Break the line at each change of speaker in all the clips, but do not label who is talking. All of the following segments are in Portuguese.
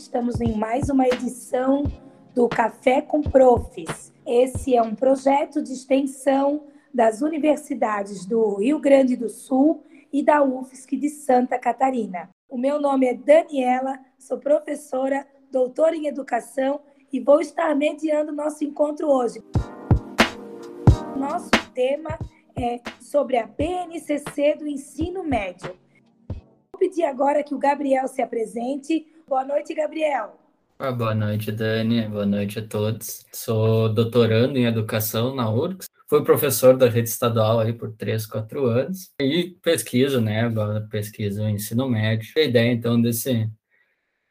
Estamos em mais uma edição do Café com Profs. Esse é um projeto de extensão das universidades do Rio Grande do Sul e da UFSC de Santa Catarina. O meu nome é Daniela, sou professora, doutora em educação e vou estar mediando nosso encontro hoje. Nosso tema é sobre a BNCC do ensino médio. Vou pedir agora que o Gabriel se apresente. Boa noite, Gabriel.
Ah, boa noite, Dani. Boa noite a todos. Sou doutorando em educação na URGS. Fui professor da rede estadual aí por três, quatro anos. E pesquiso, né? Agora pesquiso o ensino médio. A ideia, então, desse,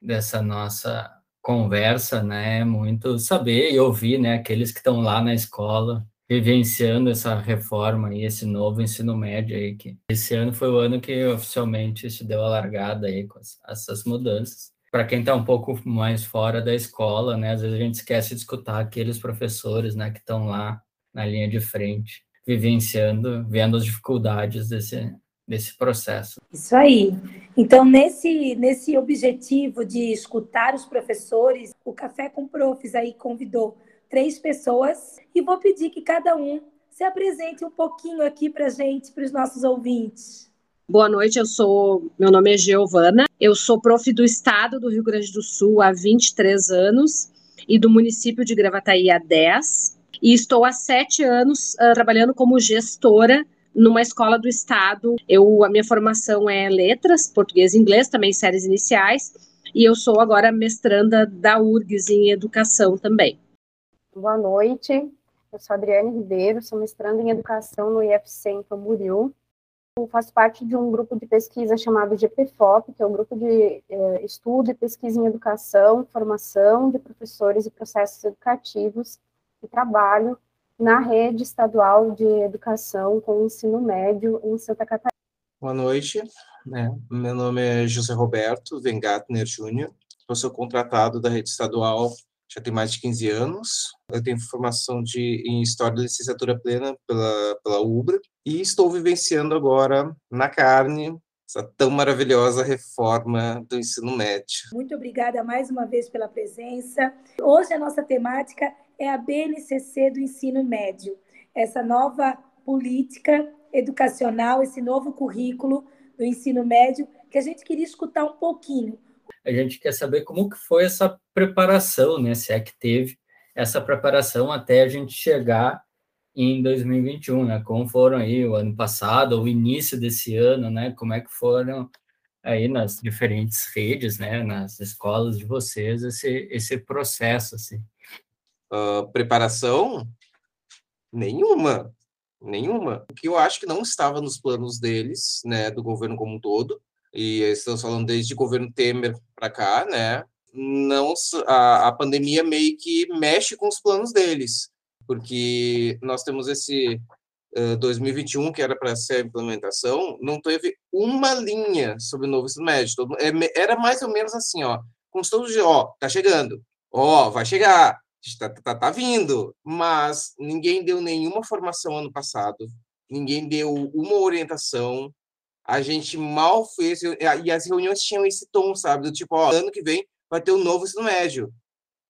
dessa nossa conversa, né? É muito saber e ouvir, né? Aqueles que estão lá na escola, vivenciando essa reforma e esse novo ensino médio aí, que esse ano foi o ano que oficialmente se deu a largada aí com essas mudanças para quem está um pouco mais fora da escola, né? Às vezes a gente esquece de escutar aqueles professores, né, que estão lá na linha de frente, vivenciando, vendo as dificuldades desse desse processo.
Isso aí. Então, nesse nesse objetivo de escutar os professores, o Café com Profs aí convidou três pessoas e vou pedir que cada um se apresente um pouquinho aqui para gente, para os nossos ouvintes.
Boa noite, eu sou. Meu nome é Giovana, eu sou prof do estado do Rio Grande do Sul há 23 anos e do município de Gravataí há 10. E estou há sete anos uh, trabalhando como gestora numa escola do estado. Eu, a minha formação é letras, português e inglês, também séries iniciais, e eu sou agora mestranda da URGS em educação também.
Boa noite, eu sou Adriane Ribeiro, sou mestranda em educação no IFC em Camboriú faço parte de um grupo de pesquisa chamado GPFOP, que é um grupo de eh, estudo e pesquisa em educação, formação de professores e processos educativos e trabalho na rede estadual de educação com ensino médio em Santa Catarina.
Boa noite, né? meu nome é José Roberto Vengatner Júnior, sou contratado da rede estadual já tem mais de 15 anos. Eu tenho formação de, em História da Licenciatura Plena pela, pela UBRA e estou vivenciando agora na carne essa tão maravilhosa reforma do ensino médio.
Muito obrigada mais uma vez pela presença. Hoje a nossa temática é a BNCC do ensino médio, essa nova política educacional, esse novo currículo do ensino médio que a gente queria escutar um pouquinho
a gente quer saber como que foi essa preparação, né? Se é que teve essa preparação até a gente chegar em 2021, né? Como foram aí o ano passado, o início desse ano, né? Como é que foram aí nas diferentes redes, né? Nas escolas de vocês esse esse processo, assim.
Uh, preparação nenhuma, nenhuma. O que eu acho que não estava nos planos deles, né? Do governo como um todo e estamos falando desde o governo Temer para cá, né? Não a, a pandemia meio que mexe com os planos deles, porque nós temos esse uh, 2021 que era para ser a implementação, não teve uma linha sobre o novo ensino médio. Todo, é, era mais ou menos assim, ó, com todos de, ó, tá chegando, ó, vai chegar, tá, tá, tá vindo, mas ninguém deu nenhuma formação ano passado, ninguém deu uma orientação, a gente mal fez, e as reuniões tinham esse tom, sabe? Do tipo, ó, ano que vem vai ter um novo ensino médio.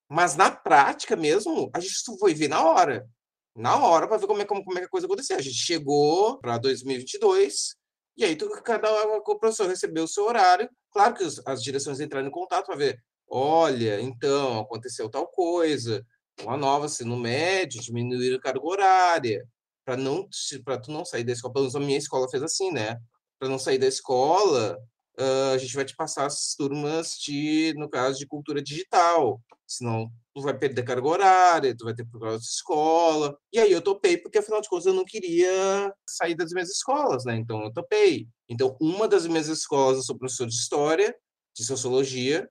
Mas na prática mesmo, a gente foi ver na hora. Na hora, para ver como é, como, como é que a coisa aconteceu. A gente chegou para 2022, e aí tu, cada o professor recebeu o seu horário. Claro que os, as direções entraram em contato para ver, olha, então, aconteceu tal coisa, uma nova ensino médio, diminuir a carga horária, para não para tu não sair da escola. Pelo menos a minha escola fez assim, né? Para não sair da escola, uh, a gente vai te passar as turmas de, no caso, de cultura digital, senão tu vai perder carga horária, tu vai ter procurar outra escola. E aí eu topei, porque afinal de contas eu não queria sair das minhas escolas, né? Então eu topei. Então, uma das minhas escolas eu sou professor de história, de sociologia,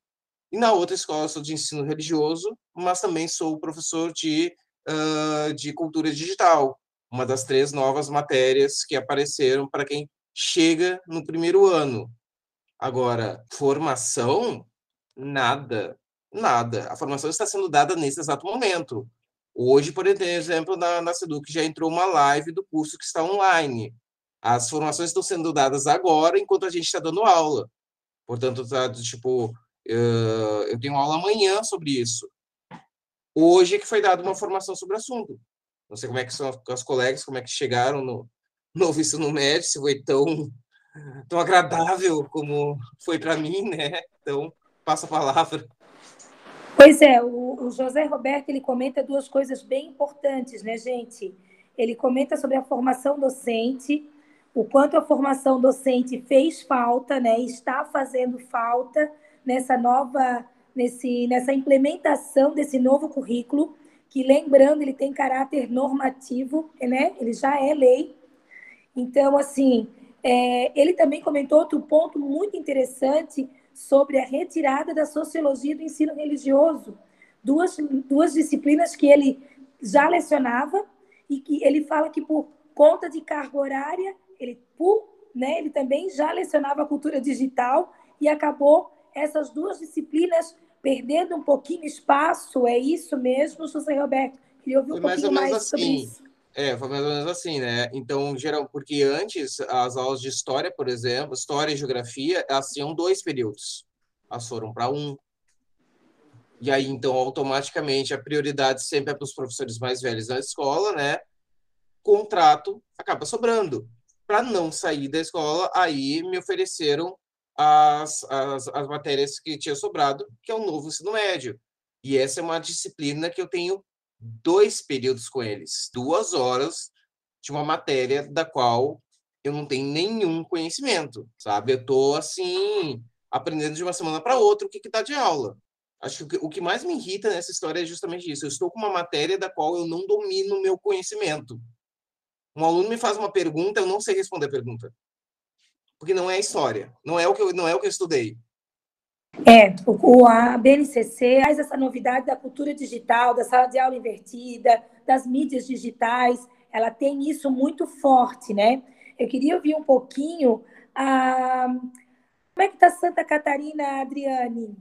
e na outra escola eu sou de ensino religioso, mas também sou professor de, uh, de cultura digital, uma das três novas matérias que apareceram para quem chega no primeiro ano. Agora, formação, nada, nada. A formação está sendo dada nesse exato momento. Hoje, por exemplo, na, na Seduc já entrou uma live do curso que está online. As formações estão sendo dadas agora, enquanto a gente está dando aula. Portanto, tá, tipo, eu tenho aula amanhã sobre isso. Hoje que foi dada uma formação sobre o assunto. Não sei como é que são as colegas, como é que chegaram no novo ensino médio, foi tão, tão agradável como foi para mim, né? Então, passa a palavra.
Pois é, o, o, José Roberto ele comenta duas coisas bem importantes, né, gente? Ele comenta sobre a formação docente, o quanto a formação docente fez falta, né? Está fazendo falta nessa nova, nesse, nessa implementação desse novo currículo, que lembrando ele tem caráter normativo, né? Ele já é lei. Então, assim, é, ele também comentou outro ponto muito interessante sobre a retirada da sociologia do ensino religioso, duas, duas disciplinas que ele já lecionava e que ele fala que por conta de carga horária, ele, por, né, ele também já lecionava a cultura digital e acabou essas duas disciplinas perdendo um pouquinho espaço. É isso mesmo, José Roberto? Queria ouvir um pouquinho mais, mais assim. sobre isso.
É, foi mais ou menos assim, né? Então, geral, porque antes as aulas de história, por exemplo, história e geografia, elas tinham dois períodos. Elas foram para um. E aí, então, automaticamente, a prioridade sempre é para os professores mais velhos da escola, né? Contrato acaba sobrando. Para não sair da escola, aí me ofereceram as, as, as matérias que tinha sobrado, que é o novo ensino médio. E essa é uma disciplina que eu tenho dois períodos com eles, duas horas de uma matéria da qual eu não tenho nenhum conhecimento, sabe? Eu tô assim aprendendo de uma semana para outra o que que de aula. Acho que o que mais me irrita nessa história é justamente isso. Eu estou com uma matéria da qual eu não domino o meu conhecimento. Um aluno me faz uma pergunta, eu não sei responder a pergunta. Porque não é história, não é o que eu, não é o que eu estudei.
É, o, a BNCC faz essa novidade da cultura digital, da sala de aula invertida, das mídias digitais, ela tem isso muito forte, né? Eu queria ouvir um pouquinho a... como é que está Santa Catarina, Adriane?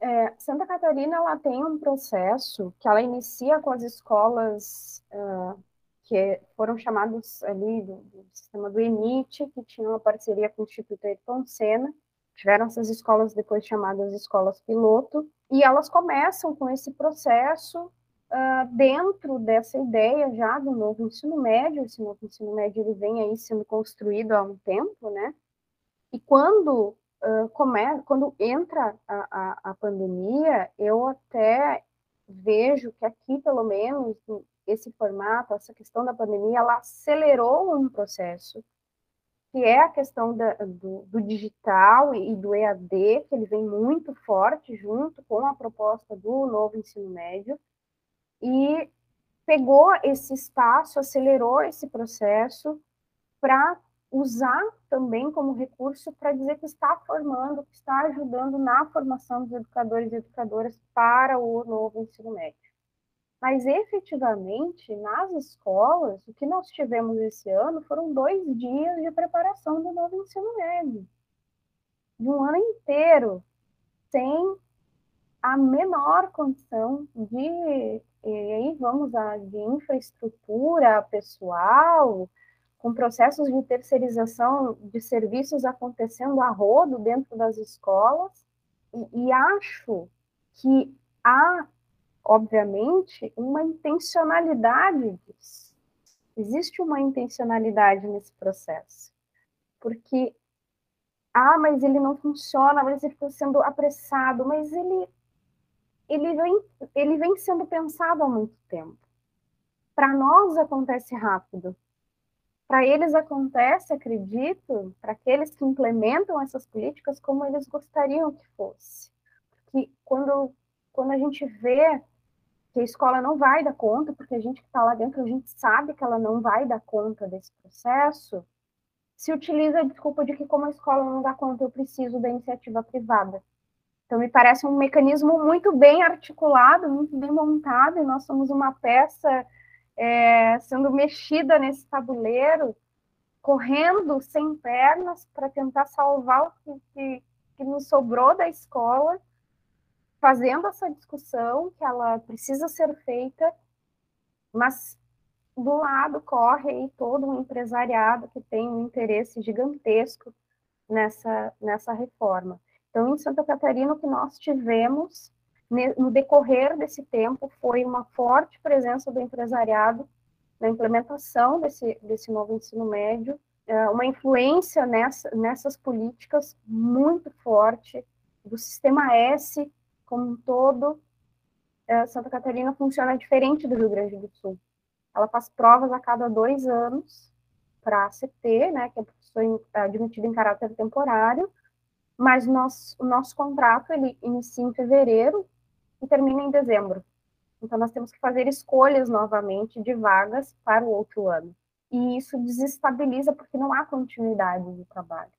É, Santa Catarina ela tem um processo que ela inicia com as escolas uh, que foram chamados ali do, do, sistema do ENIT, que tinha uma parceria com o Instituto Ayrton Senna, Tiveram essas escolas depois chamadas escolas piloto, e elas começam com esse processo uh, dentro dessa ideia já do novo ensino médio. Esse novo ensino médio ele vem aí sendo construído há um tempo, né? E quando uh, come, quando entra a, a, a pandemia, eu até vejo que aqui, pelo menos, esse formato, essa questão da pandemia, ela acelerou um processo que é a questão da, do, do, digital e do EAD, que ele vem muito forte junto com a proposta do novo ensino médio, e pegou esse espaço, acelerou esse processo para usar também como recurso para dizer que está formando, que está ajudando na formação dos educadores e educadoras para o novo ensino médio. Mas efetivamente, nas escolas, o que nós tivemos esse ano foram dois dias de preparação do novo ensino médio. De um ano inteiro, sem a menor condição de, e aí vamos a, de infraestrutura pessoal, com processos de terceirização de serviços acontecendo a rodo dentro das escolas, e, e acho que há obviamente, uma intencionalidade disso. Existe uma intencionalidade nesse processo. Porque, ah, mas ele não funciona, mas ele está sendo apressado, mas ele, ele, vem, ele vem sendo pensado há muito tempo. Para nós acontece rápido. Para eles acontece, acredito, para aqueles que implementam essas políticas, como eles gostariam que fosse. Porque quando, quando a gente vê que a escola não vai dar conta, porque a gente que está lá dentro, a gente sabe que ela não vai dar conta desse processo, se utiliza a desculpa de que como a escola não dá conta, eu preciso da iniciativa privada. Então, me parece um mecanismo muito bem articulado, muito bem montado, e nós somos uma peça é, sendo mexida nesse tabuleiro, correndo sem pernas para tentar salvar o que, que, que nos sobrou da escola, fazendo essa discussão que ela precisa ser feita, mas do lado corre aí todo um empresariado que tem um interesse gigantesco nessa, nessa reforma. Então, em Santa Catarina, o que nós tivemos no decorrer desse tempo foi uma forte presença do empresariado na implementação desse, desse novo ensino médio, é, uma influência nessa, nessas políticas muito forte do sistema S como um todo. É, Santa Catarina funciona diferente do Rio Grande do Sul. Ela faz provas a cada dois anos para a ACT, né, que é professor admitido em caráter temporário, mas nós, o nosso contrato ele inicia em fevereiro e termina em dezembro. Então, nós temos que fazer escolhas novamente de vagas para o outro ano. E isso desestabiliza porque não há continuidade de trabalho.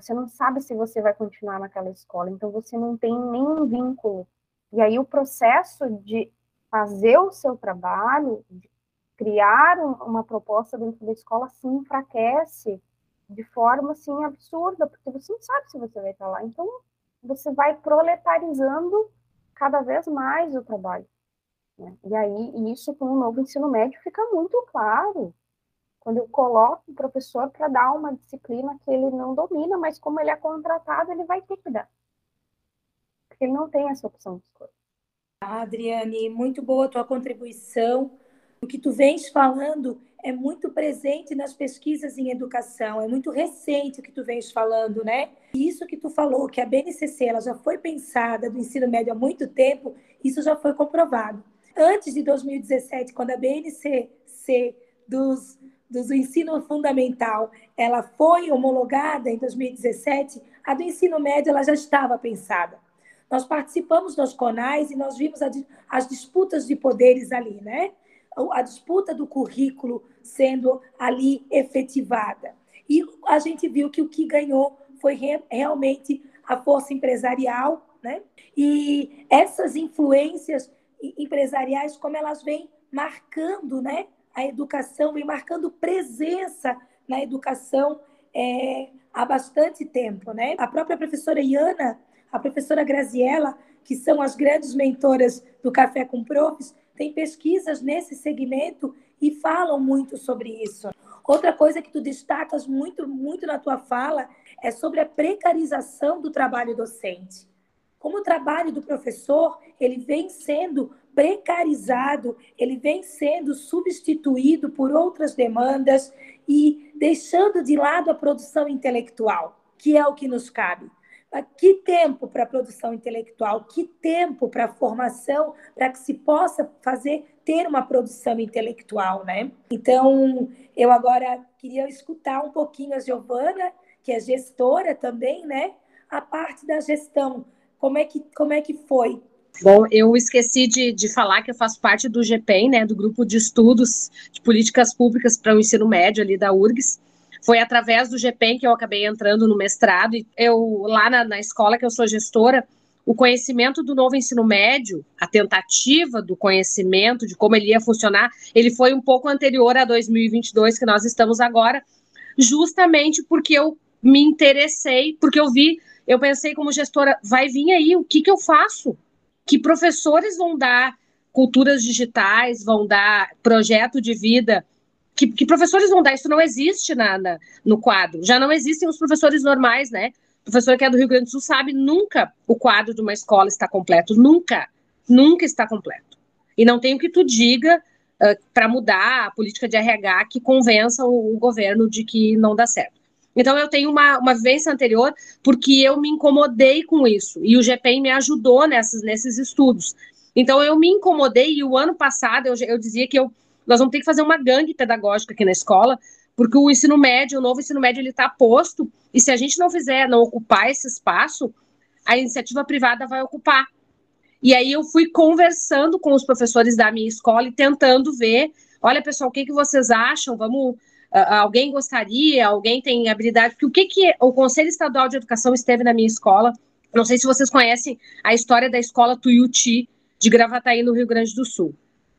Você não sabe se você vai continuar naquela escola, então você não tem nenhum vínculo. E aí o processo de fazer o seu trabalho, de criar uma proposta dentro da escola, se enfraquece de forma assim absurda, porque você não sabe se você vai estar lá. Então você vai proletarizando cada vez mais o trabalho. Né? E aí, isso com o novo ensino médio fica muito claro. Quando eu coloco o professor para dar uma disciplina que ele não domina, mas como ele é contratado, ele vai ter que dar. Porque ele não tem essa opção de escolha.
Adriane, muito boa a tua contribuição. O que tu vens falando é muito presente nas pesquisas em educação, é muito recente o que tu vens falando, né? Isso que tu falou, que a BNCC ela já foi pensada do ensino médio há muito tempo, isso já foi comprovado. Antes de 2017, quando a BNCC dos do ensino fundamental, ela foi homologada em 2017, a do ensino médio ela já estava pensada. Nós participamos dos CONAIs e nós vimos a, as disputas de poderes ali, né? a disputa do currículo sendo ali efetivada. E a gente viu que o que ganhou foi re realmente a força empresarial, né? E essas influências empresariais, como elas vêm marcando, né? A educação, vem marcando presença na educação é, há bastante tempo, né? A própria professora Iana, a professora Graziella, que são as grandes mentoras do Café com Profs, tem pesquisas nesse segmento e falam muito sobre isso. Outra coisa que tu destacas muito, muito na tua fala é sobre a precarização do trabalho docente. Como o trabalho do professor, ele vem sendo precarizado, ele vem sendo substituído por outras demandas e deixando de lado a produção intelectual, que é o que nos cabe. Que tempo para a produção intelectual, que tempo para a formação, para que se possa fazer, ter uma produção intelectual, né? Então, eu agora queria escutar um pouquinho a Giovana, que é gestora também, né? A parte da gestão, como é que, como é que foi?
Bom, eu esqueci de, de falar que eu faço parte do GPEM, né, do Grupo de Estudos de Políticas Públicas para o Ensino Médio ali da URGS, foi através do GPEM que eu acabei entrando no mestrado. E eu, lá na, na escola que eu sou gestora, o conhecimento do novo ensino médio, a tentativa do conhecimento de como ele ia funcionar, ele foi um pouco anterior a 2022, que nós estamos agora, justamente porque eu me interessei, porque eu vi, eu pensei como gestora, vai vir aí, o que, que eu faço? Que professores vão dar culturas digitais, vão dar projeto de vida que, que, professores vão dar? Isso não existe na, na, no quadro. Já não existem os professores normais, né? O professor que é do Rio Grande do Sul sabe, nunca o quadro de uma escola está completo. Nunca. Nunca está completo. E não tem o que tu diga uh, para mudar a política de RH que convença o, o, governo de que não dá certo. Então, eu tenho uma, uma vivência anterior porque eu me incomodei com isso. E o GPEM me ajudou nessas, nesses estudos. Então, eu me incomodei e o ano passado eu, eu dizia que eu nós vamos ter que fazer uma gangue pedagógica aqui na escola, porque o ensino médio, o novo ensino médio, ele está posto, e se a gente não fizer, não ocupar esse espaço, a iniciativa privada vai ocupar. E aí eu fui conversando com os professores da minha escola e tentando ver, olha pessoal, o que, que vocês acham? Vamos, alguém gostaria? Alguém tem habilidade? Porque o que que o Conselho Estadual de Educação esteve na minha escola? Não sei se vocês conhecem a história da escola Tuiuti de Gravataí no Rio Grande do Sul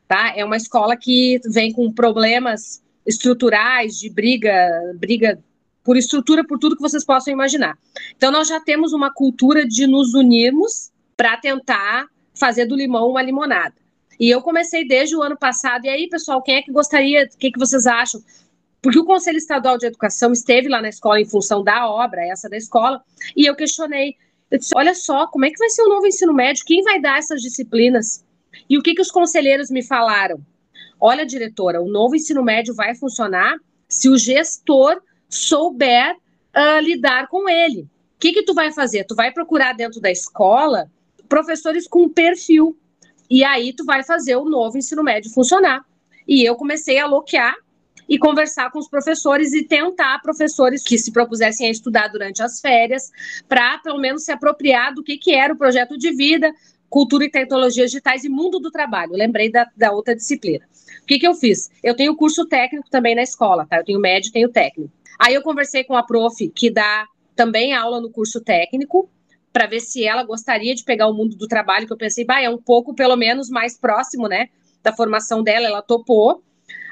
tá? É uma escola que vem com problemas estruturais de briga, briga por estrutura, por tudo que vocês possam imaginar. Então nós já temos uma cultura de nos unirmos para tentar fazer do limão uma limonada. E eu comecei desde o ano passado. E aí, pessoal, quem é que gostaria? O que, que vocês acham? Porque o Conselho Estadual de Educação esteve lá na escola em função da obra, essa da escola, e eu questionei. Eu disse, olha só, como é que vai ser o novo ensino médio? Quem vai dar essas disciplinas? E o que, que os conselheiros me falaram? Olha, diretora, o novo ensino médio vai funcionar se o gestor souber uh, lidar com ele. O que, que tu vai fazer? Tu vai procurar dentro da escola professores com perfil. E aí tu vai fazer o novo ensino médio funcionar. E eu comecei a loquear e conversar com os professores e tentar professores que se propusessem a estudar durante as férias, para pelo menos se apropriar do que, que era o projeto de vida, cultura e tecnologias digitais e mundo do trabalho. lembrei da, da outra disciplina. O que, que eu fiz? Eu tenho curso técnico também na escola, tá? Eu tenho médio, tenho técnico. Aí eu conversei com a prof que dá também aula no curso técnico, para ver se ela gostaria de pegar o mundo do trabalho, que eu pensei, bah, é um pouco, pelo menos, mais próximo, né, da formação dela, ela topou.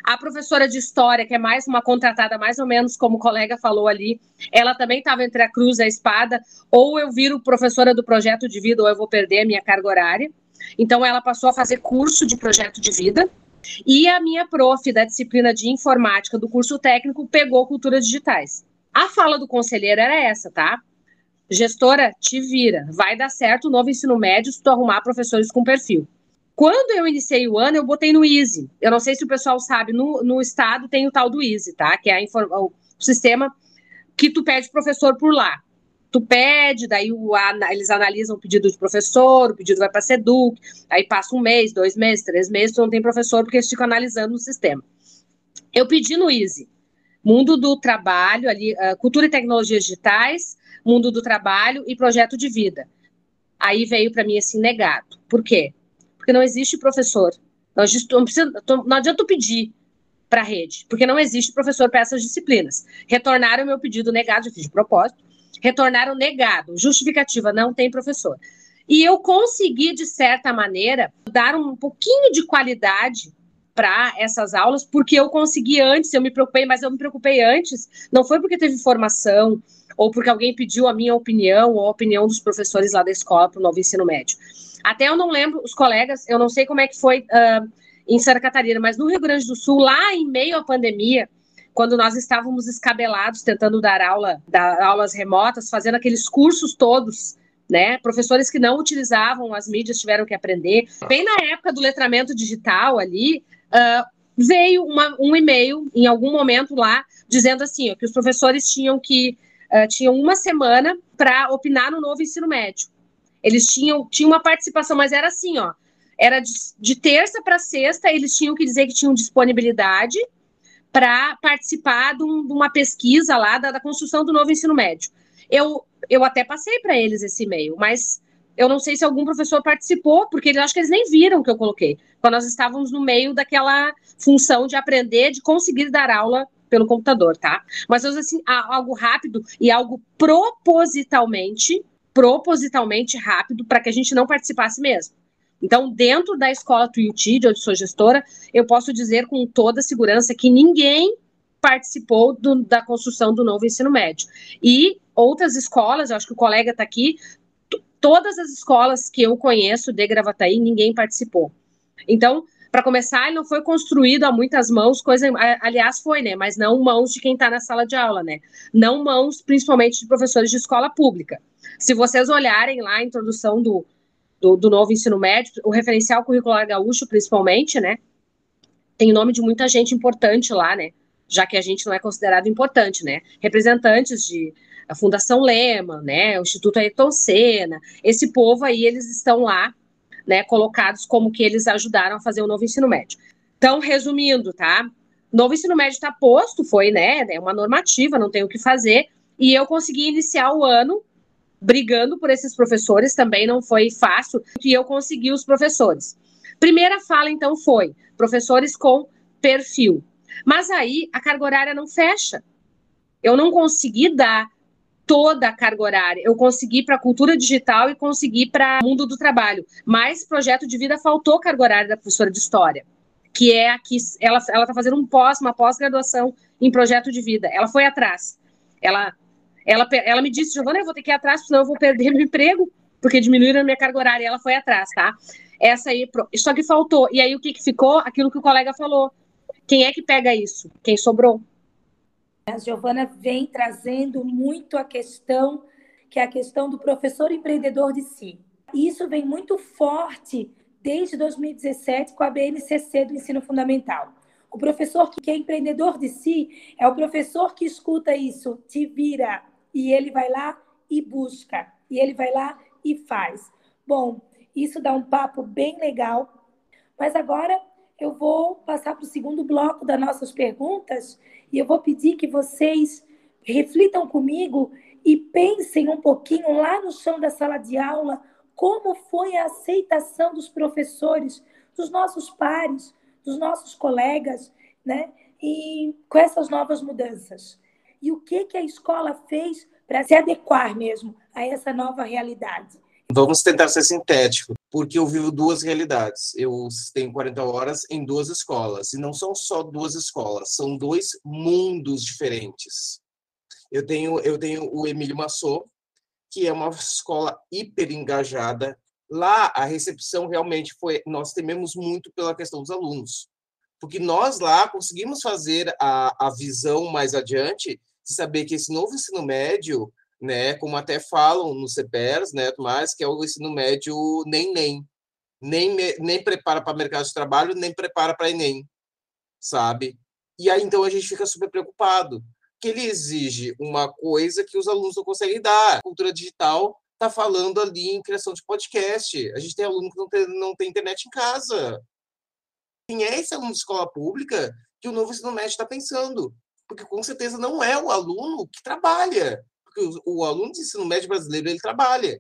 A professora de história, que é mais uma contratada, mais ou menos como o colega falou ali, ela também estava entre a cruz e a espada, ou eu viro professora do projeto de vida, ou eu vou perder a minha carga horária. Então, ela passou a fazer curso de projeto de vida. E a minha prof da disciplina de informática do curso técnico pegou culturas digitais. A fala do conselheiro era essa, tá? Gestora, te vira. Vai dar certo o novo ensino médio se tu arrumar professores com perfil. Quando eu iniciei o ano, eu botei no Easy. Eu não sei se o pessoal sabe, no, no estado tem o tal do Easy, tá? Que é o sistema que tu pede professor por lá. Tu pede, daí o, a, eles analisam o pedido de professor, o pedido vai para a SEDUC, aí passa um mês, dois meses, três meses, tu não tem professor porque eles ficam analisando no sistema. Eu pedi no Easy, mundo do trabalho, ali, uh, cultura e tecnologias digitais, mundo do trabalho e projeto de vida. Aí veio para mim assim negado. Por quê? Porque não existe professor. Não, não, precisa, não adianta eu pedir para a rede, porque não existe professor para essas disciplinas. Retornaram meu pedido negado, eu fiz de propósito, retornaram negado, justificativa, não tem professor. E eu consegui, de certa maneira, dar um pouquinho de qualidade para essas aulas, porque eu consegui antes, eu me preocupei, mas eu me preocupei antes, não foi porque teve formação, ou porque alguém pediu a minha opinião, ou a opinião dos professores lá da escola para o novo ensino médio. Até eu não lembro, os colegas, eu não sei como é que foi uh, em Santa Catarina, mas no Rio Grande do Sul, lá em meio à pandemia, quando nós estávamos escabelados tentando dar aula, dar aulas remotas, fazendo aqueles cursos todos, né? Professores que não utilizavam as mídias tiveram que aprender. Bem na época do letramento digital ali, uh, veio uma, um e-mail em algum momento lá dizendo assim, ó, que os professores tinham que uh, tinham uma semana para opinar no novo ensino médio. Eles tinham, tinham uma participação, mas era assim, ó. Era de, de terça para sexta, eles tinham que dizer que tinham disponibilidade para participar de, um, de, uma pesquisa lá da, da, construção do novo ensino médio. Eu, eu até passei para eles esse e-mail, mas eu não sei se algum professor participou, porque eu acho que eles nem viram o que eu coloquei, quando nós estávamos no meio daquela função de aprender, de conseguir dar aula pelo computador, tá? Mas assim, algo rápido e algo propositalmente propositalmente rápido para que a gente não participasse mesmo. Então, dentro da escola Tuiuti, de onde sou gestora, eu posso dizer com toda segurança que ninguém participou do, da construção do novo ensino médio. E outras escolas, eu acho que o colega está aqui, todas as escolas que eu conheço de Gravataí, ninguém participou. Então, para começar, ele não foi construído a muitas mãos, coisa, aliás, foi, né? Mas não mãos de quem está na sala de aula, né? Não mãos, principalmente, de professores de escola pública. Se vocês olharem lá a introdução do, do, do novo ensino médio, o referencial curricular gaúcho, principalmente, né? Tem nome de muita gente importante lá, né? Já que a gente não é considerado importante, né? Representantes de a Fundação Lema, né? O Instituto Ayrton Senna, esse povo aí, eles estão lá, né? Colocados como que eles ajudaram a fazer o novo ensino médio. Então, resumindo, tá? Novo ensino médio está posto, foi, né? É uma normativa, não tem o que fazer. E eu consegui iniciar o ano brigando por esses professores, também não foi fácil, e eu consegui os professores. Primeira fala, então, foi professores com perfil. Mas aí a carga horária não fecha. Eu não consegui dar toda a carga horária. Eu consegui para a cultura digital e consegui para o mundo do trabalho. Mas projeto de vida faltou carga horária da professora de história, que é aqui, ela ela está fazendo um pós, uma pós-graduação em projeto de vida. Ela foi atrás. Ela ela, ela me disse, Giovana, eu vou ter que ir atrás, senão eu vou perder meu emprego, porque diminuíram a minha carga horária. Ela foi atrás, tá? Essa aí, só que faltou. E aí o que, que ficou? Aquilo que o colega falou. Quem é que pega isso? Quem sobrou?
A Giovana vem trazendo muito a questão que é a questão do professor empreendedor de si. Isso vem muito forte desde 2017 com a BNCC do ensino fundamental. O professor que é empreendedor de si é o professor que escuta isso, te vira, e ele vai lá e busca, e ele vai lá e faz. Bom, isso dá um papo bem legal, mas agora eu vou passar para o segundo bloco das nossas perguntas e eu vou pedir que vocês reflitam comigo e pensem um pouquinho lá no chão da sala de aula como foi a aceitação dos professores, dos nossos pares, dos nossos colegas, né? E com essas novas mudanças. E o que que a escola fez para se adequar mesmo a essa nova realidade?
Vamos tentar ser sintético, porque eu vivo duas realidades. Eu tenho 40 horas em duas escolas, e não são só duas escolas, são dois mundos diferentes. Eu tenho, eu tenho o Emílio Massot, que é uma escola hiper engajada. Lá, a recepção realmente foi. Nós tememos muito pela questão dos alunos, porque nós lá conseguimos fazer a, a visão mais adiante de saber que esse novo ensino médio, né, como até falam no CPERS, né, mais que é o ensino médio nem nem nem nem prepara para o mercado de trabalho, nem prepara para ENEM, sabe? E aí então a gente fica super preocupado, que ele exige uma coisa que os alunos não conseguem dar. A cultura digital está falando ali em criação de podcast. A gente tem aluno que não tem, não tem internet em casa. Quem é esse aluno de escola pública que o novo ensino médio está pensando? Porque com certeza não é o aluno que trabalha. Porque o, o aluno de ensino médio brasileiro ele trabalha.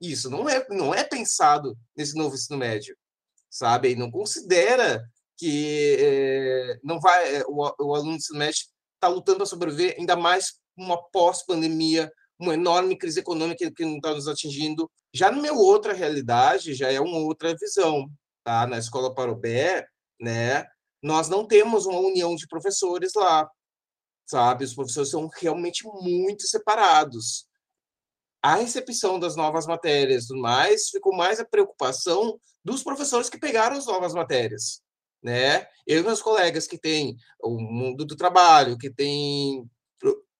Isso não é, não é pensado nesse novo ensino médio, sabe? Não considera que é, não vai é, o, o aluno de ensino médio está lutando para sobreviver, ainda mais uma pós-pandemia, uma enorme crise econômica que não está nos atingindo. Já no meu outra realidade, já é uma outra visão. Tá? Na Escola Parobé, né, nós não temos uma união de professores lá, sabe? Os professores são realmente muito separados. A recepção das novas matérias tudo mais, ficou mais a preocupação dos professores que pegaram as novas matérias né? Eu e meus colegas que têm o mundo do trabalho, que têm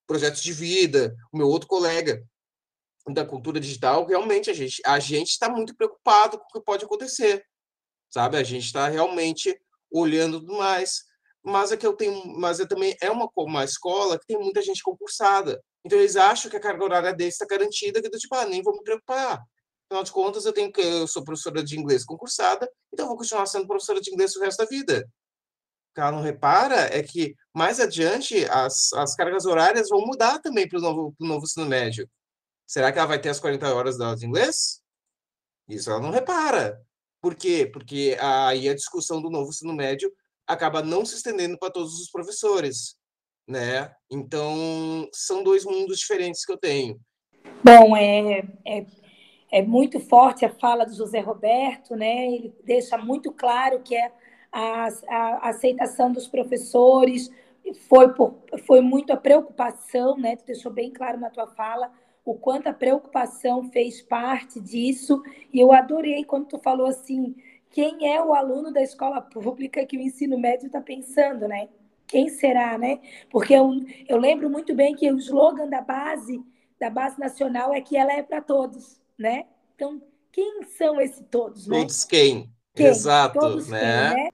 projetos de vida, o meu outro colega da cultura digital, realmente a gente a gente está muito preocupado com o que pode acontecer, sabe? A gente está realmente olhando mais. Mas é que eu tenho, mas é também é uma uma escola que tem muita gente concursada. Então eles acham que a carga horária deles está garantida, que do tipo, ah, nem vou me preocupar. Afinal de contas, eu tenho que eu sou professora de inglês concursada, então vou continuar sendo professora de inglês o resto da vida. O ela não repara é que mais adiante as, as cargas horárias vão mudar também para o novo, novo ensino médio. Será que ela vai ter as 40 horas de inglês? Isso ela não repara. Por quê? Porque aí a discussão do novo ensino médio acaba não se estendendo para todos os professores, né? Então, são dois mundos diferentes que eu tenho.
Bom, é, é é muito forte a fala do José Roberto, né? Ele deixa muito claro que é a, a aceitação dos professores foi, por, foi muito a preocupação, né? Tu deixou bem claro na tua fala o quanto a preocupação fez parte disso. E eu adorei quando tu falou assim, quem é o aluno da escola pública que o ensino médio está pensando, né? Quem será, né? Porque eu, eu lembro muito bem que o slogan da base, da base nacional, é que ela é para todos né? Então, quem são esses todos,
né? Todos quem? quem? Exato, todos né? Quem, né?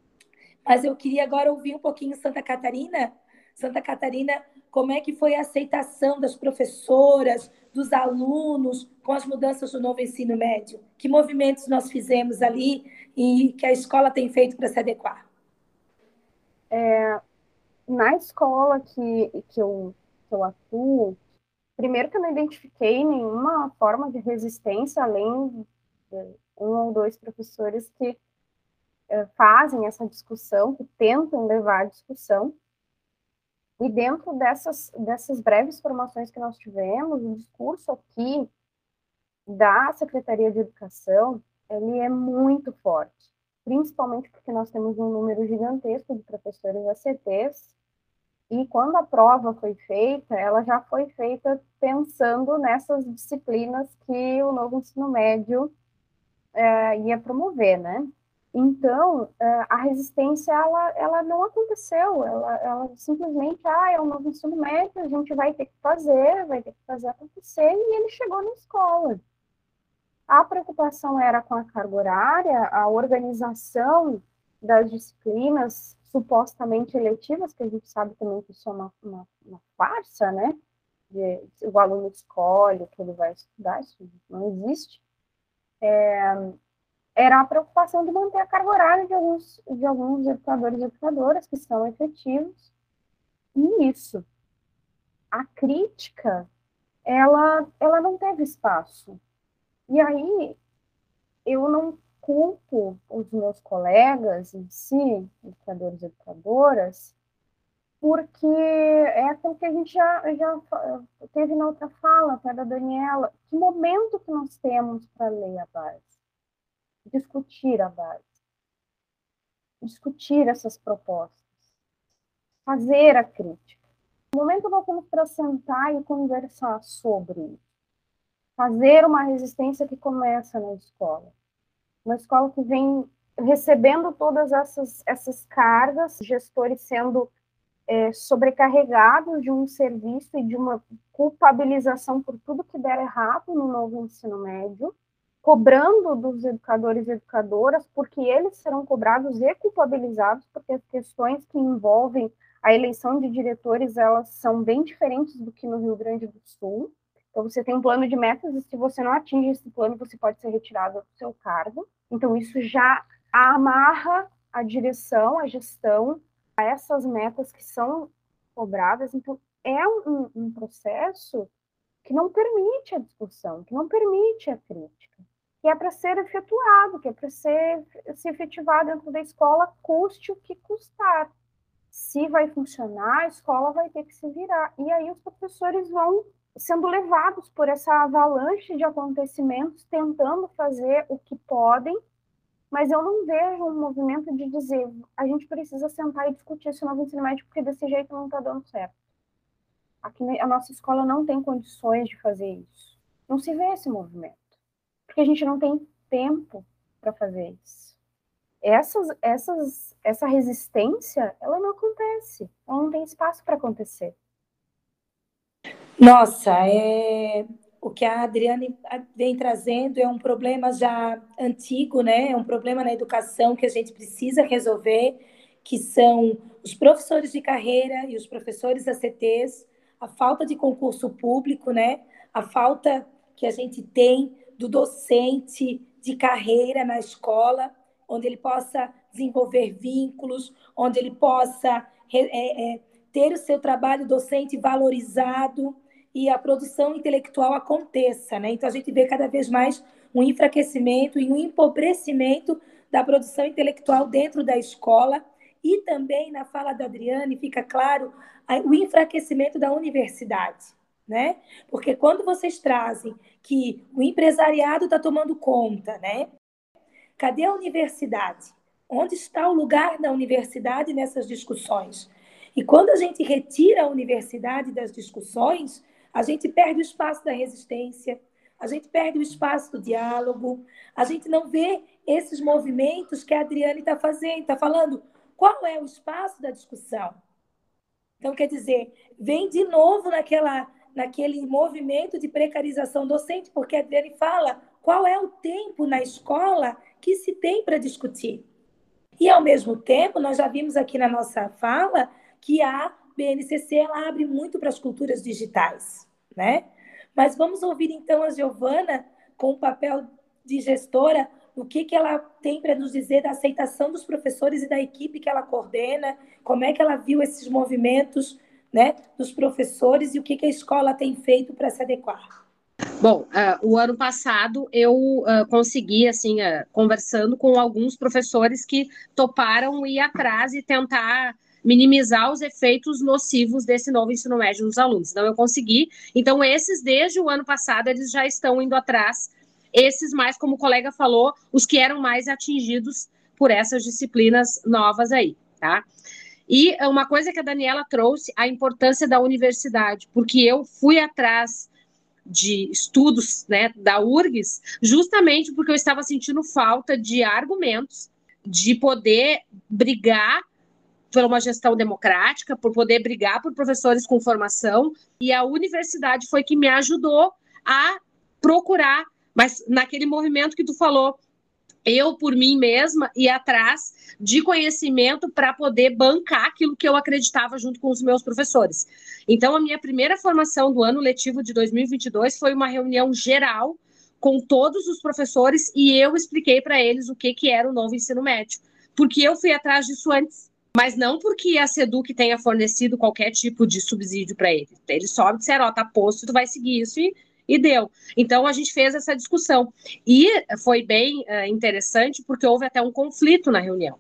Mas eu queria agora ouvir um pouquinho Santa Catarina. Santa Catarina, como é que foi a aceitação das professoras, dos alunos com as mudanças do novo ensino médio? Que movimentos nós fizemos ali e que a escola tem feito para se adequar?
É, na escola que, que, eu, que eu atuo, primeiro que eu não identifiquei nenhuma forma de resistência além de um ou dois professores que uh, fazem essa discussão, que tentam levar a discussão. E dentro dessas, dessas breves formações que nós tivemos, o discurso aqui da Secretaria de Educação, ele é muito forte, principalmente porque nós temos um número gigantesco de professores ACTs e quando a prova foi feita, ela já foi feita pensando nessas disciplinas que o novo ensino médio é, ia promover, né? Então, é, a resistência, ela, ela não aconteceu, ela, ela simplesmente, ah, é um novo ensino médio, a gente vai ter que fazer, vai ter que fazer acontecer, e ele chegou na escola. A preocupação era com a carga horária, a organização das disciplinas supostamente eletivas, que a gente sabe também que isso é uma, uma, uma farsa, né? De, o aluno escolhe o que ele vai estudar, isso não existe. É, era a preocupação de manter a carga horária de alguns, de alguns educadores e educadoras que são efetivos. E isso. A crítica, ela, ela não teve espaço. E aí, eu não culpo os meus colegas em si, educadores e educadoras, porque é aquilo que a gente já, já teve na outra fala, até da Daniela, que momento que nós temos para ler a base? Discutir a base, discutir essas propostas, fazer a crítica. No momento nós temos para sentar e conversar sobre isso, fazer uma resistência que começa na escola, uma escola que vem recebendo todas essas, essas cargas, gestores sendo é, sobrecarregados de um serviço e de uma culpabilização por tudo que der errado no novo ensino médio, cobrando dos educadores e educadoras, porque eles serão cobrados e culpabilizados, porque as questões que envolvem a eleição de diretores, elas são bem diferentes do que no Rio Grande do Sul. Então, você tem um plano de metas e se você não atinge esse plano, você pode ser retirado do seu cargo. Então, isso já amarra a direção, a gestão, a essas metas que são cobradas. Então, é um, um processo que não permite a discussão, que não permite a crítica que é para ser efetuado, que é para ser se efetivar dentro da escola, custe o que custar. Se vai funcionar, a escola vai ter que se virar. E aí os professores vão sendo levados por essa avalanche de acontecimentos, tentando fazer o que podem, mas eu não vejo um movimento de dizer a gente precisa sentar e discutir esse novo ensino médio, porque desse jeito não está dando certo. Aqui a nossa escola não tem condições de fazer isso. Não se vê esse movimento porque a gente não tem tempo para fazer isso. Essas, essas, essa resistência, ela não acontece, ela não tem espaço para acontecer.
Nossa, é, o que a Adriane vem trazendo é um problema já antigo, né? É um problema na educação que a gente precisa resolver, que são os professores de carreira e os professores ACTs, a falta de concurso público, né? A falta que a gente tem do docente de carreira na escola, onde ele possa desenvolver vínculos, onde ele possa é, é, ter o seu trabalho docente valorizado e a produção intelectual aconteça. Né? Então, a gente vê cada vez mais um enfraquecimento e um empobrecimento da produção intelectual dentro da escola. E também, na fala da Adriane, fica claro o enfraquecimento da universidade né? Porque quando vocês trazem que o empresariado está tomando conta, né? Cadê a universidade? Onde está o lugar da universidade nessas discussões? E quando a gente retira a universidade das discussões, a gente perde o espaço da resistência, a gente perde o espaço do diálogo, a gente não vê esses movimentos que a Adriane está fazendo, está falando qual é o espaço da discussão. Então, quer dizer, vem de novo naquela naquele movimento de precarização docente, porque a Adriane fala qual é o tempo na escola que se tem para discutir. E, ao mesmo tempo, nós já vimos aqui na nossa fala que a BNCC ela abre muito para as culturas digitais, né? Mas vamos ouvir então a Giovana com o papel de gestora, o que, que ela tem para nos dizer da aceitação dos professores e da equipe que ela coordena, como é que ela viu esses movimentos né, dos professores e o que, que a escola tem feito para se adequar?
Bom, uh, o ano passado eu uh, consegui, assim, uh, conversando com alguns professores que toparam ir atrás e tentar minimizar os efeitos nocivos desse novo ensino médio nos alunos. Então, eu consegui. Então, esses, desde o ano passado, eles já estão indo atrás. Esses mais, como o colega falou, os que eram mais atingidos por essas disciplinas novas aí, tá? E uma coisa que a Daniela trouxe, a importância da universidade, porque eu fui atrás de estudos né, da URGS, justamente porque eu estava sentindo falta de argumentos de poder brigar por uma gestão democrática, por poder brigar por professores com formação, e a universidade foi que me ajudou a procurar, mas naquele movimento que tu falou, eu por mim mesma ir atrás de conhecimento para poder bancar aquilo que eu acreditava junto com os meus professores. Então, a minha primeira formação do ano letivo de 2022 foi uma reunião geral com todos os professores e eu expliquei para eles o que, que era o novo ensino médio, porque eu fui atrás disso antes. Mas não porque a SEDUC tenha fornecido qualquer tipo de subsídio para eles. Eles só disseram, ó, tá posto, tu vai seguir isso e e deu. Então a gente fez essa discussão e foi bem uh, interessante porque houve até um conflito na reunião.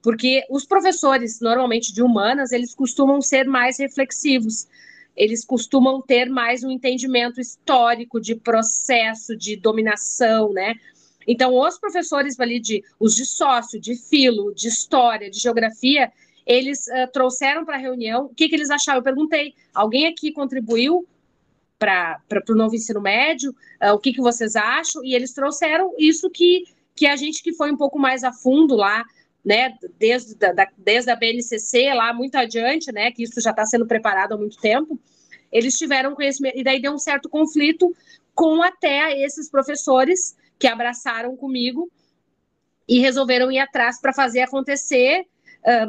Porque os professores, normalmente de humanas, eles costumam ser mais reflexivos, eles costumam ter mais um entendimento histórico de processo, de dominação, né? Então, os professores ali de os de sócio, de filo, de história, de geografia, eles uh, trouxeram para a reunião o que, que eles acharam. Eu perguntei: alguém aqui contribuiu para o novo ensino médio, uh, o que, que vocês acham? E eles trouxeram isso que, que a gente que foi um pouco mais a fundo lá, né, desde, da, desde a BNCC lá muito adiante, né, que isso já está sendo preparado há muito tempo, eles tiveram conhecimento, e daí deu um certo conflito com até esses professores que abraçaram comigo e resolveram ir atrás para fazer acontecer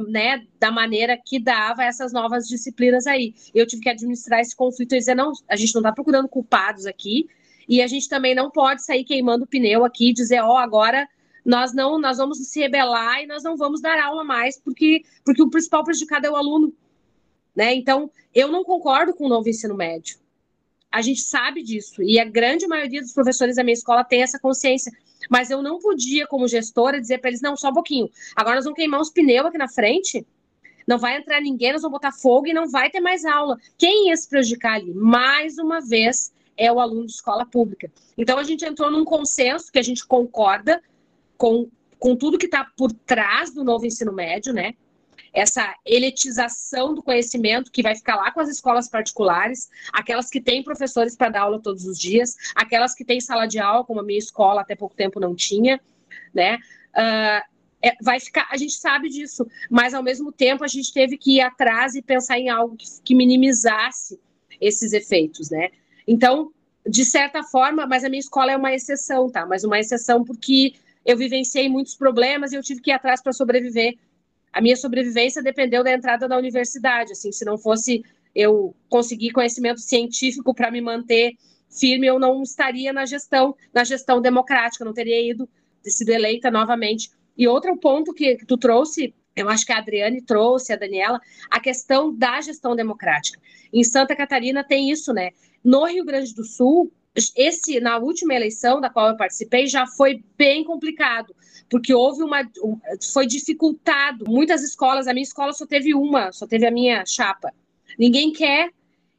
né, da maneira que dava essas novas disciplinas aí. Eu tive que administrar esse conflito e dizer, não, a gente não está procurando culpados aqui, e a gente também não pode sair queimando o pneu aqui e dizer, ó, oh, agora nós não, nós vamos se rebelar e nós não vamos dar aula mais, porque, porque o principal prejudicado é o aluno. Né? Então, eu não concordo com o novo ensino médio. A gente sabe disso, e a grande maioria dos professores da minha escola tem essa consciência. Mas eu não podia, como gestora, dizer para eles: não, só um pouquinho. Agora nós vamos queimar os pneus aqui na frente. Não vai entrar ninguém, nós vamos botar fogo e não vai ter mais aula. Quem ia se prejudicar ali? Mais uma vez, é o aluno de escola pública. Então a gente entrou num consenso que a gente concorda com, com tudo que está por trás do novo ensino médio, né? Essa elitização do conhecimento que vai ficar lá com as escolas particulares, aquelas que têm professores para dar aula todos os dias, aquelas que têm sala de aula, como a minha escola até pouco tempo não tinha, né? Uh, é, vai ficar, a gente sabe disso, mas ao mesmo tempo a gente teve que ir atrás e pensar em algo que, que minimizasse esses efeitos, né? Então, de certa forma, mas a minha escola é uma exceção, tá? Mas uma exceção porque eu vivenciei muitos problemas e eu tive que ir atrás para sobreviver a minha sobrevivência dependeu da entrada na universidade. Assim, se não fosse eu conseguir conhecimento científico para me manter firme, eu não estaria na gestão, na gestão democrática, não teria ido sido eleita novamente. E outro ponto que, que tu trouxe, eu acho que a Adriane trouxe, a Daniela, a questão da gestão democrática. Em Santa Catarina tem isso, né? No Rio Grande do Sul, esse na última eleição da qual eu participei já foi bem complicado, porque houve uma foi dificultado. Muitas escolas, a minha escola só teve uma, só teve a minha chapa. Ninguém quer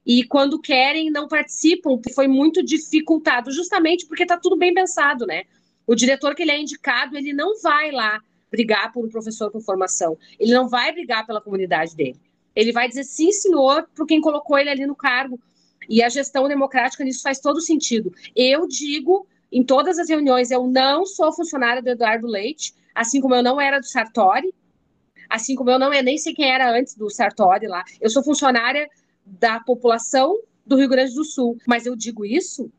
e quando querem não participam, foi muito dificultado, justamente porque está tudo bem pensado, né? O diretor que ele é indicado, ele não vai lá brigar por um professor com formação. Ele não vai brigar pela comunidade dele. Ele vai dizer sim, senhor, para quem colocou ele ali no cargo, e a gestão democrática nisso faz todo sentido. Eu digo em todas as reuniões, eu não sou funcionária do Eduardo Leite, assim como eu não era do Sartori, assim como eu não é nem sei quem era antes do Sartori lá. Eu sou funcionária da população do Rio Grande do Sul, mas eu digo isso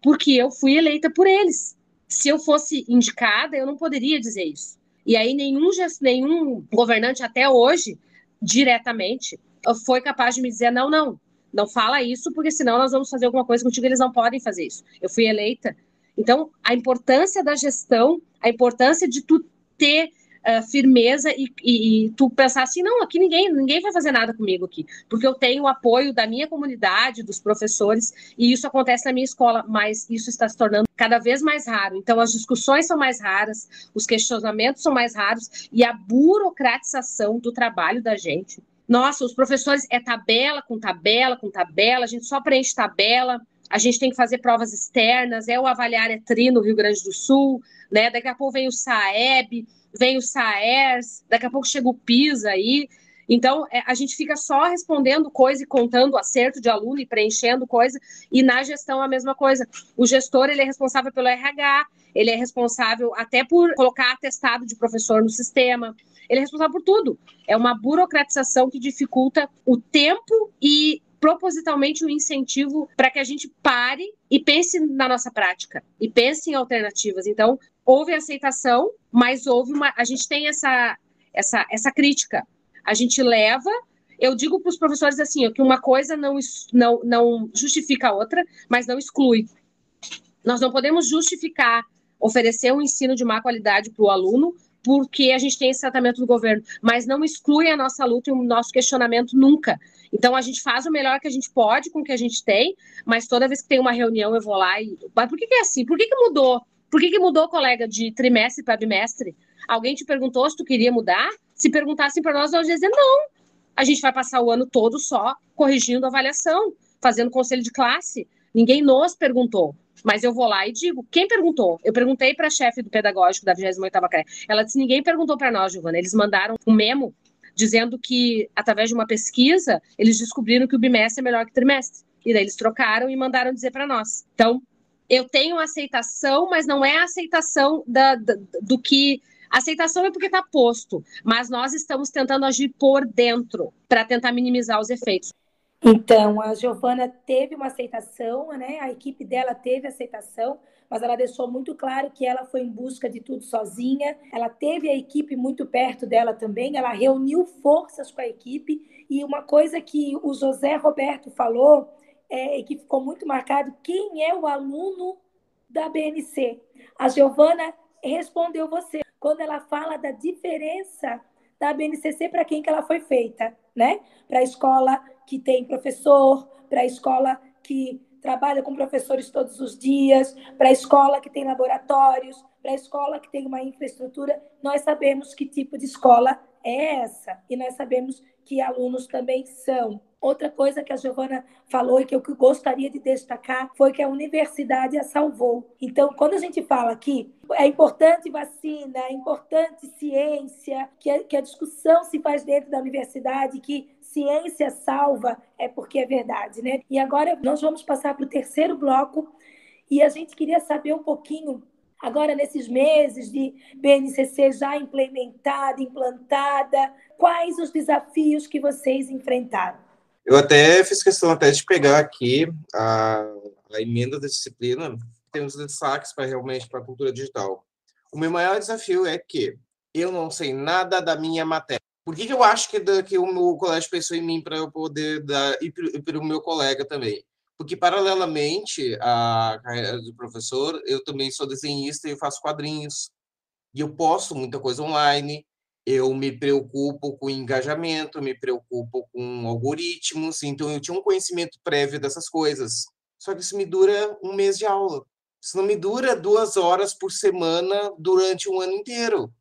porque eu fui eleita por eles. Se eu fosse indicada, eu não poderia dizer isso. E aí nenhum nenhum governante até hoje diretamente foi capaz de me dizer não, não, não fala isso, porque senão nós vamos fazer alguma coisa contigo, eles não podem fazer isso. Eu fui eleita. Então, a importância da gestão, a importância de tu ter uh, firmeza e, e, e, tu pensar assim, não, aqui ninguém, ninguém vai fazer nada comigo aqui, porque eu tenho o apoio da minha comunidade, dos professores, e isso acontece na minha escola, mas isso está se tornando cada vez mais raro. Então, as discussões são mais raras, os questionamentos são mais raros, e a burocratização do trabalho da gente nossa, os professores é tabela com tabela com tabela, a gente só preenche tabela, a gente tem que fazer provas externas, é o avaliar é tri no Rio Grande do Sul, né? Daqui a pouco vem o SAEB, vem o SAERS, daqui a pouco chega o PISA aí. Então, é, a gente fica só respondendo coisa e contando acerto de aluno e preenchendo coisa, e na gestão a mesma coisa. O gestor, ele é responsável pelo RH, ele é responsável até por colocar atestado de professor no sistema, ele é responsável por tudo. É uma burocratização que dificulta o tempo e propositalmente o um incentivo para que a gente pare e pense na nossa prática e pense em alternativas. Então, houve aceitação, mas houve uma. A gente tem essa, essa, essa crítica. A gente leva. Eu digo para os professores assim, que uma coisa não, não, não justifica a outra, mas não exclui. Nós não podemos justificar oferecer um ensino de má qualidade para o aluno porque a gente tem esse tratamento do governo, mas não exclui a nossa luta e o nosso questionamento nunca. Então a gente faz o melhor que a gente pode com o que a gente tem, mas toda vez que tem uma reunião eu vou lá e. Mas por que, que é assim? Por que, que mudou? Por que, que mudou, colega, de trimestre para bimestre? Alguém te perguntou se tu queria mudar? Se perguntassem para nós, nós ia dizer não. A gente vai passar o ano todo só corrigindo a avaliação, fazendo conselho de classe. Ninguém nos perguntou. Mas eu vou lá e digo, quem perguntou? Eu perguntei para a chefe do pedagógico da 28ª CRE. Ela disse, ninguém perguntou para nós, Giovana. Eles mandaram um memo dizendo que, através de uma pesquisa, eles descobriram que o bimestre é melhor que o trimestre. E daí eles trocaram e mandaram dizer para nós. Então, eu tenho aceitação, mas não é aceitação da, da, do que. Aceitação é porque está posto, mas nós estamos tentando agir por dentro para tentar minimizar os efeitos.
Então, a Giovana teve uma aceitação, né? A equipe dela teve aceitação, mas ela deixou muito claro que ela foi em busca de tudo sozinha. Ela teve a equipe muito perto dela também, ela reuniu forças com a equipe. E uma coisa que o José Roberto falou é, que ficou muito marcado: quem é o aluno da BNC? A Giovana respondeu você quando ela fala da diferença da BNCC para quem que ela foi feita, né? Para a escola que tem professor, para a escola que trabalha com professores todos os dias, para a escola que tem laboratórios, para a escola que tem uma infraestrutura, nós sabemos que tipo de escola é essa e nós sabemos que alunos também são. Outra coisa que a Giovana falou e que eu gostaria de destacar foi que a universidade a salvou. Então, quando a gente fala que é importante vacina, é importante ciência, que a, que a discussão se faz dentro da universidade, que ciência salva, é porque é verdade, né? E agora nós vamos passar para o terceiro bloco e a gente queria saber um pouquinho agora nesses meses de BNCC já implementada, implantada, quais os desafios que vocês enfrentaram?
Eu até fiz questão até de pegar aqui a, a emenda da disciplina, temos destaques para realmente para a cultura digital. O meu maior desafio é que eu não sei nada da minha matéria. Por que, que eu acho que, que o meu colégio pensou em mim para eu poder dar, e para o meu colega também? Porque, paralelamente à carreira do professor, eu também sou desenhista e faço quadrinhos. E eu posto muita coisa online, eu me preocupo com engajamento, me preocupo com algoritmos, então eu tinha um conhecimento prévio dessas coisas. Só que isso me dura um mês de aula. Isso não me dura duas horas por semana durante um ano inteiro.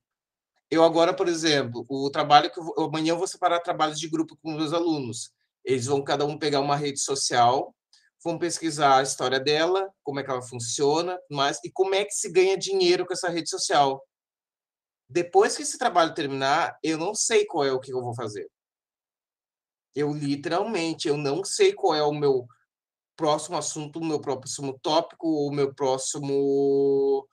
Eu agora, por exemplo, o trabalho que eu, amanhã eu vou separar trabalhos de grupo com meus alunos. Eles vão cada um pegar uma rede social, vão pesquisar a história dela, como é que ela funciona, mas e como é que se ganha dinheiro com essa rede social. Depois que esse trabalho terminar, eu não sei qual é o que eu vou fazer. Eu literalmente, eu não sei qual é o meu próximo assunto, o meu próximo tópico, o meu próximo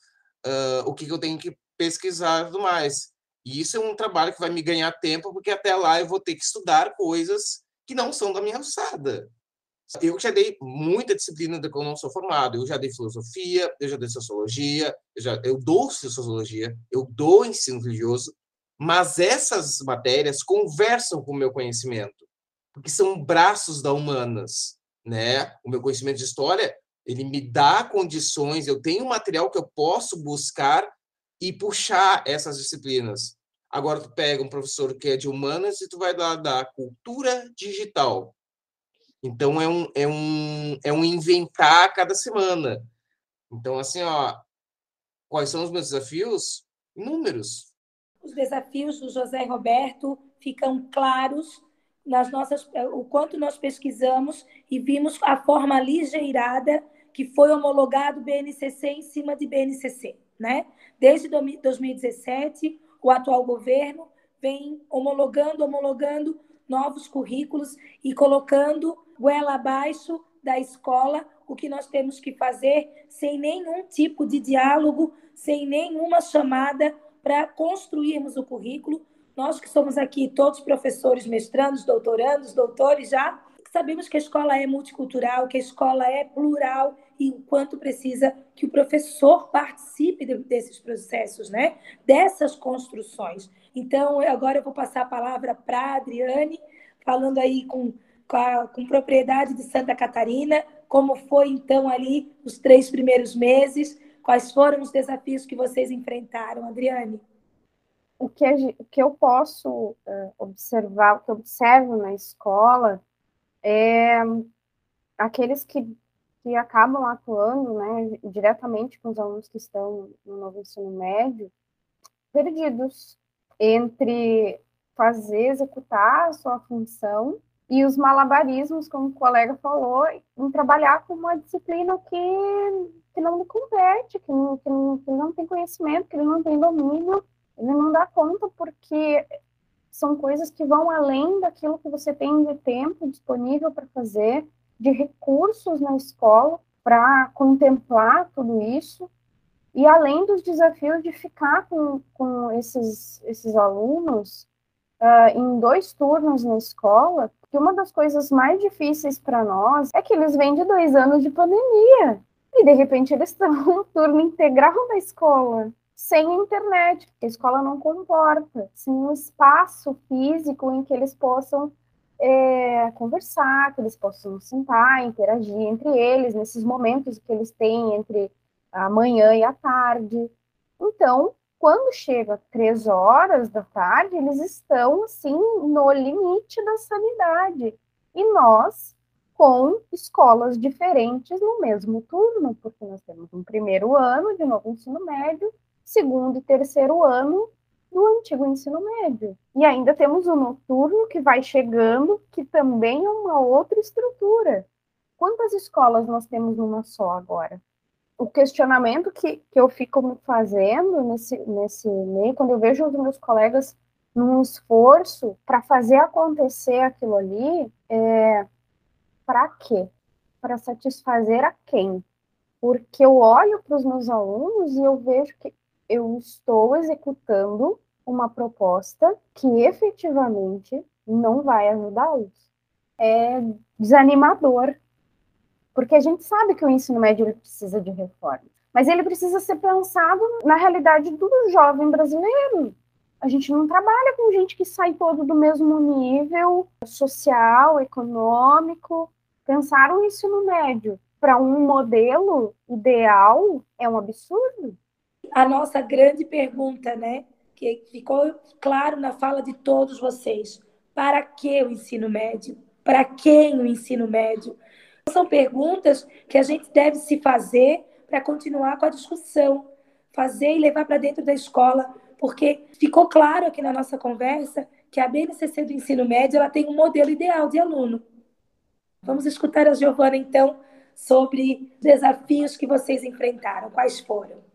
uh, o que, eu tenho que pesquisar e tudo mais. E isso é um trabalho que vai me ganhar tempo, porque até lá eu vou ter que estudar coisas que não são da minha alçada. Eu já dei muita disciplina da que eu não sou formado. Eu já dei filosofia, eu já dei sociologia, eu, já, eu dou sociologia, eu dou ensino religioso, mas essas matérias conversam com o meu conhecimento, porque são braços da humanas, né? O meu conhecimento de história, ele me dá condições, eu tenho material que eu posso buscar e puxar essas disciplinas. Agora tu pega um professor que é de humanas e tu vai lá da cultura digital. Então é um, é um, é um inventar a cada semana. Então, assim, ó, quais são os meus desafios? Números.
Os desafios do José Roberto ficam claros nas nossas, o quanto nós pesquisamos e vimos a forma ligeirada que foi homologado BNCC em cima de BNCC, né? Desde 2017, o atual governo vem homologando, homologando novos currículos e colocando goela abaixo da escola o que nós temos que fazer sem nenhum tipo de diálogo, sem nenhuma chamada para construirmos o currículo. Nós que somos aqui todos professores, mestrandos, doutorandos, doutores já, sabemos que a escola é multicultural, que a escola é plural e o quanto precisa que o professor participe desses processos, né? dessas construções. Então, agora eu vou passar a palavra para a Adriane, falando aí com, com, a, com propriedade de Santa Catarina, como foi então ali os três primeiros meses, quais foram os desafios que vocês enfrentaram, Adriane?
O que, o que eu posso uh, observar, o que eu observo na escola é aqueles que, que acabam atuando né, diretamente com os alunos que estão no novo ensino médio, perdidos entre fazer, executar a sua função e os malabarismos, como o colega falou, em trabalhar com uma disciplina que, que não compete, que não, que, não, que não tem conhecimento, que ele não tem domínio, ele não dá conta porque são coisas que vão além daquilo que você tem de tempo disponível para fazer, de recursos na escola para contemplar tudo isso, e além dos desafios de ficar com, com esses, esses alunos uh, em dois turnos na escola, que uma das coisas mais difíceis para nós é que eles vêm de dois anos de pandemia, e de repente eles estão no turno integral da escola sem internet, a escola não comporta, sem um espaço físico em que eles possam é, conversar, que eles possam sentar, interagir entre eles, nesses momentos que eles têm entre a manhã e a tarde. Então, quando chega três horas da tarde, eles estão, assim, no limite da sanidade. E nós, com escolas diferentes no mesmo turno, porque nós temos um primeiro ano de novo ensino médio segundo e terceiro ano do antigo ensino médio. E ainda temos o noturno que vai chegando, que também é uma outra estrutura. Quantas escolas nós temos numa só agora? O questionamento que, que eu fico me fazendo nesse, nesse meio, quando eu vejo os meus colegas num esforço para fazer acontecer aquilo ali, é para quê? Para satisfazer a quem? Porque eu olho para os meus alunos e eu vejo que eu estou executando uma proposta que efetivamente não vai ajudá-los. É desanimador, porque a gente sabe que o ensino médio precisa de reforma, mas ele precisa ser pensado na realidade do jovem brasileiro. A gente não trabalha com gente que sai todo do mesmo nível social, econômico. Pensar o ensino médio para um modelo ideal é um absurdo
a nossa grande pergunta, né? Que ficou claro na fala de todos vocês. Para que o ensino médio? Para quem o ensino médio? São perguntas que a gente deve se fazer para continuar com a discussão, fazer e levar para dentro da escola, porque ficou claro aqui na nossa conversa que a BNCC do ensino médio ela tem um modelo ideal de aluno. Vamos escutar a Giovana, então, sobre desafios que vocês enfrentaram. Quais foram?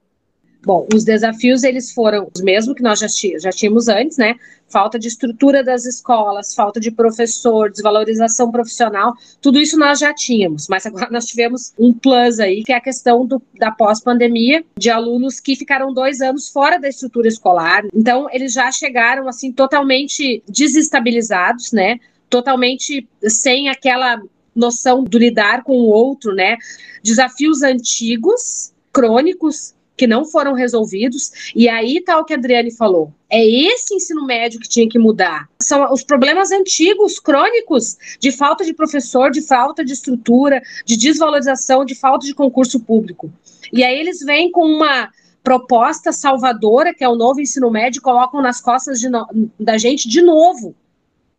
Bom, os desafios eles foram os mesmos que nós já, já tínhamos antes, né? Falta de estrutura das escolas, falta de professor, desvalorização profissional, tudo isso nós já tínhamos, mas agora nós tivemos um plus aí, que é a questão do, da pós-pandemia, de alunos que ficaram dois anos fora da estrutura escolar. Então, eles já chegaram assim totalmente desestabilizados, né? Totalmente sem aquela noção do lidar com o outro, né? Desafios antigos, crônicos, que não foram resolvidos. E aí tá o que a Adriane falou. É esse ensino médio que tinha que mudar. São os problemas antigos, crônicos, de falta de professor, de falta de estrutura, de desvalorização, de falta de concurso público. E aí eles vêm com uma proposta salvadora, que é o novo ensino médio, colocam nas costas no... da gente de novo.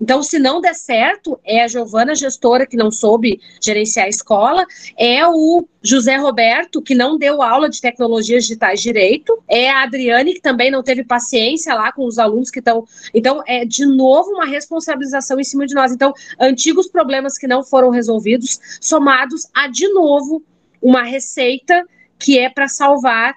Então, se não der certo, é a Giovana, gestora, que não soube gerenciar a escola, é o José Roberto, que não deu aula de tecnologias digitais direito, é a Adriane, que também não teve paciência lá com os alunos que estão. Então, é de novo uma responsabilização em cima de nós. Então, antigos problemas que não foram resolvidos, somados a de novo uma receita que é para salvar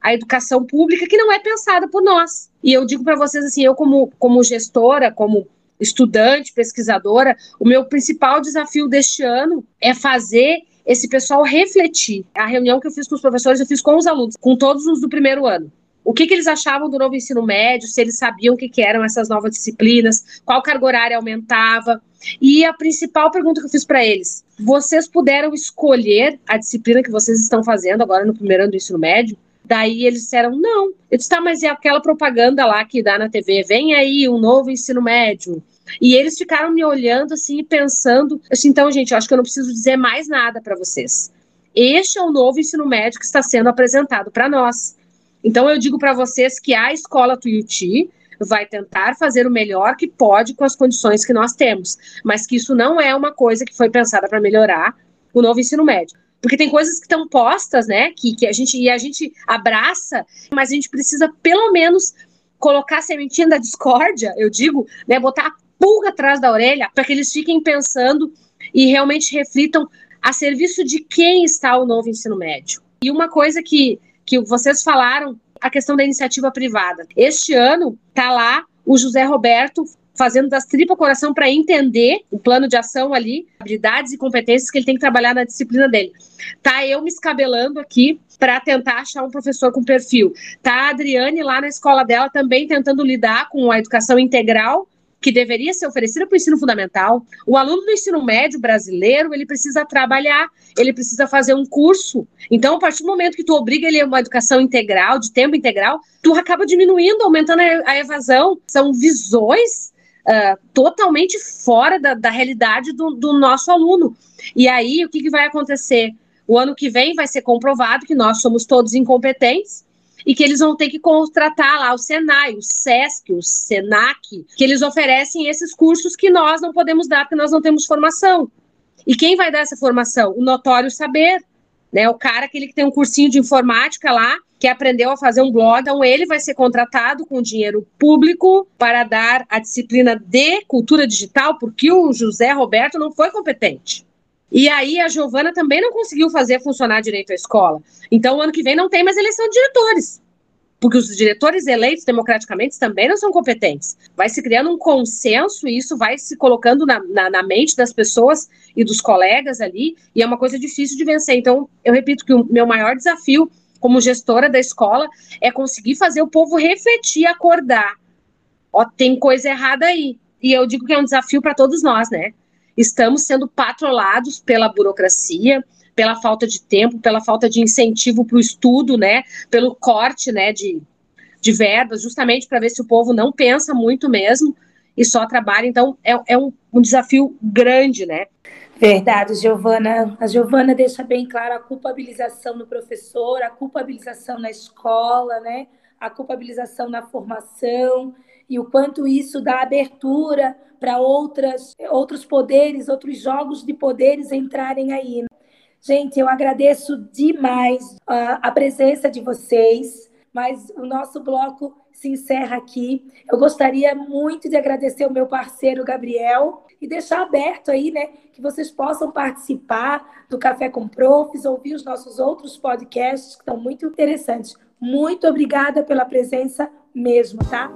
a educação pública que não é pensada por nós. E eu digo para vocês assim, eu como, como gestora, como estudante, pesquisadora, o meu principal desafio deste ano é fazer esse pessoal refletir. A reunião que eu fiz com os professores, eu fiz com os alunos, com todos os do primeiro ano. O que, que eles achavam do novo ensino médio, se eles sabiam o que, que eram essas novas disciplinas, qual carga horária aumentava. E a principal pergunta que eu fiz para eles: vocês puderam escolher a disciplina que vocês estão fazendo agora no primeiro ano do ensino médio? Daí eles disseram, não. Eu disse, tá, mas é aquela propaganda lá que dá na TV, vem aí um novo ensino médio. E eles ficaram me olhando assim e pensando, assim, então, gente, eu acho que eu não preciso dizer mais nada para vocês. Este é o novo ensino médio que está sendo apresentado para nós. Então, eu digo para vocês que a escola Tuiuti vai tentar fazer o melhor que pode com as condições que nós temos, mas que isso não é uma coisa que foi pensada para melhorar o novo ensino médio. Porque tem coisas que estão postas, né? Que, que a gente e a gente abraça, mas a gente precisa pelo menos colocar a sementinha da discórdia, eu digo, né? Botar a pulga atrás da orelha para que eles fiquem pensando e realmente reflitam a serviço de quem está o novo ensino médio. E uma coisa que, que vocês falaram, a questão da iniciativa privada. Este ano está lá o José Roberto fazendo das tripas coração para entender o plano de ação ali, habilidades e competências que ele tem que trabalhar na disciplina dele. Tá eu me escabelando aqui para tentar achar um professor com perfil. Tá a Adriane lá na escola dela também tentando lidar com a educação integral que deveria ser oferecida para o ensino fundamental. O aluno do ensino médio brasileiro, ele precisa trabalhar, ele precisa fazer um curso. Então, a partir do momento que tu obriga ele a uma educação integral, de tempo integral, tu acaba diminuindo, aumentando a evasão. São visões uh, totalmente fora da, da realidade do, do, nosso aluno. E aí, o que, que vai acontecer? O ano que vem vai ser comprovado que nós somos todos incompetentes e que eles vão ter que contratar lá o Senai, o SESC, o SENAC, que eles oferecem esses cursos que nós não podemos dar porque nós não temos formação. E quem vai dar essa formação? O notório saber, né? O cara aquele que tem um cursinho de informática lá, que aprendeu a fazer um blog, então ele vai ser contratado com dinheiro público para dar a disciplina de cultura digital, porque o José Roberto não foi competente. E aí a Giovana também não conseguiu fazer funcionar direito a escola. Então, o ano que vem não tem mais eleição de diretores. Porque os diretores eleitos democraticamente também não são competentes. Vai se criando um consenso e isso vai se colocando na, na, na mente das pessoas e dos colegas ali, e é uma coisa difícil de vencer. Então, eu repito que o meu maior desafio como gestora da escola, é conseguir fazer o povo refletir, acordar. Ó, tem coisa errada aí. E eu digo que é um desafio para todos nós, né? Estamos sendo patrolados pela burocracia, pela falta de tempo, pela falta de incentivo para o estudo, né? Pelo corte, né? De, de verbas, justamente para ver se o povo não pensa muito mesmo e só trabalha. Então, é, é um, um desafio grande, né?
Verdade, Giovana. A Giovana deixa bem claro a culpabilização no professor, a culpabilização na escola, né? A culpabilização na formação e o quanto isso dá abertura para outras outros poderes, outros jogos de poderes entrarem aí. Gente, eu agradeço demais a presença de vocês, mas o nosso bloco se encerra aqui. Eu gostaria muito de agradecer o meu parceiro Gabriel e deixar aberto aí, né, que vocês possam participar do Café com Profs, ouvir os nossos outros podcasts que estão muito interessantes. Muito obrigada pela presença mesmo, tá?